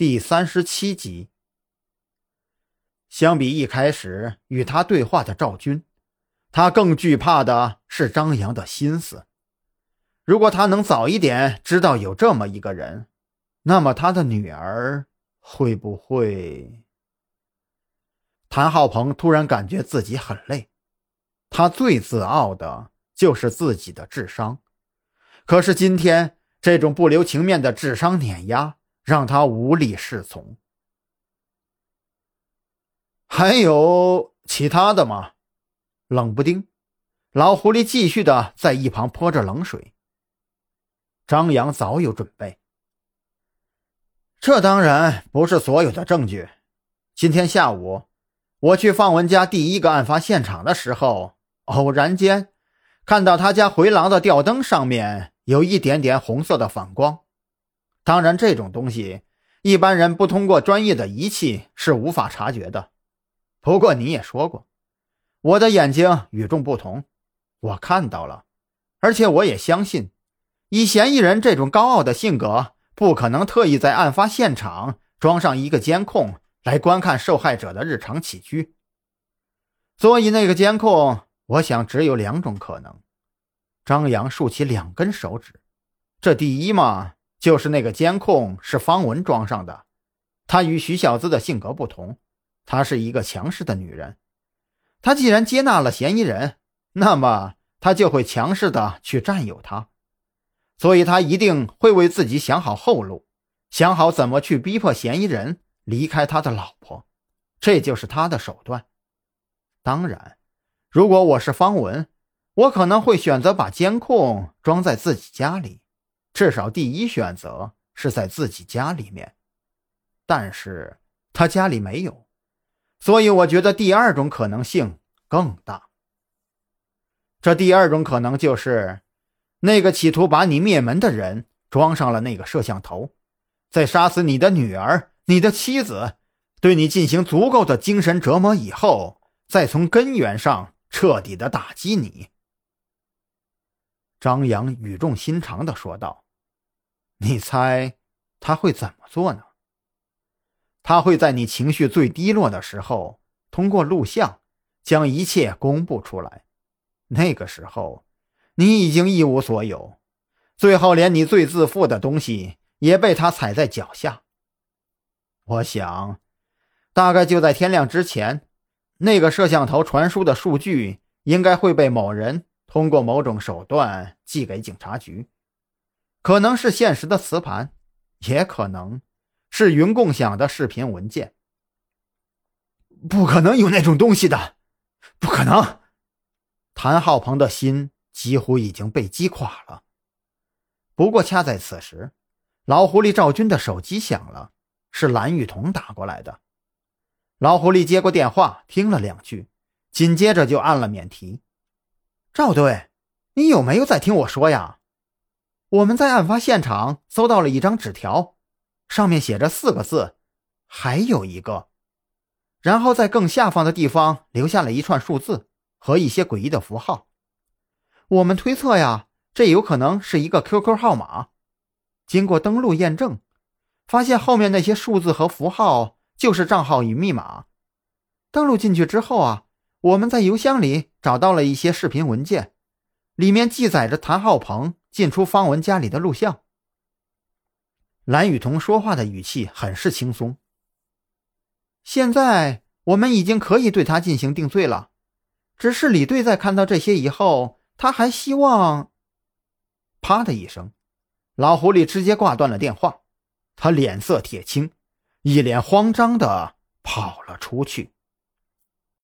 第三十七集。相比一开始与他对话的赵军，他更惧怕的是张扬的心思。如果他能早一点知道有这么一个人，那么他的女儿会不会？谭浩鹏突然感觉自己很累。他最自傲的就是自己的智商，可是今天这种不留情面的智商碾压。让他无力适从。还有其他的吗？冷不丁，老狐狸继续的在一旁泼着冷水。张扬早有准备。这当然不是所有的证据。今天下午，我去方文家第一个案发现场的时候，偶然间看到他家回廊的吊灯上面有一点点红色的反光。当然，这种东西一般人不通过专业的仪器是无法察觉的。不过你也说过，我的眼睛与众不同，我看到了，而且我也相信，以嫌疑人这种高傲的性格，不可能特意在案发现场装上一个监控来观看受害者的日常起居。所以那个监控，我想只有两种可能。张扬竖起两根手指，这第一嘛。就是那个监控是方文装上的，她与徐小姿的性格不同，她是一个强势的女人。她既然接纳了嫌疑人，那么她就会强势的去占有他，所以她一定会为自己想好后路，想好怎么去逼迫嫌疑人离开他的老婆，这就是他的手段。当然，如果我是方文，我可能会选择把监控装在自己家里。至少第一选择是在自己家里面，但是他家里没有，所以我觉得第二种可能性更大。这第二种可能就是，那个企图把你灭门的人装上了那个摄像头，在杀死你的女儿、你的妻子，对你进行足够的精神折磨以后，再从根源上彻底的打击你。张扬语重心长的说道：“你猜他会怎么做呢？他会在你情绪最低落的时候，通过录像将一切公布出来。那个时候，你已经一无所有，最后连你最自负的东西也被他踩在脚下。我想，大概就在天亮之前，那个摄像头传输的数据应该会被某人。”通过某种手段寄给警察局，可能是现实的磁盘，也可能是云共享的视频文件。不可能有那种东西的，不可能！谭浩鹏的心几乎已经被击垮了。不过恰在此时，老狐狸赵军的手机响了，是蓝雨桐打过来的。老狐狸接过电话，听了两句，紧接着就按了免提。赵队，你有没有在听我说呀？我们在案发现场搜到了一张纸条，上面写着四个字，还有一个，然后在更下方的地方留下了一串数字和一些诡异的符号。我们推测呀，这有可能是一个 QQ 号码。经过登录验证，发现后面那些数字和符号就是账号与密码。登录进去之后啊。我们在邮箱里找到了一些视频文件，里面记载着谭浩鹏进出方文家里的录像。蓝雨桐说话的语气很是轻松。现在我们已经可以对他进行定罪了，只是李队在看到这些以后，他还希望……啪的一声，老狐狸直接挂断了电话，他脸色铁青，一脸慌张的跑了出去。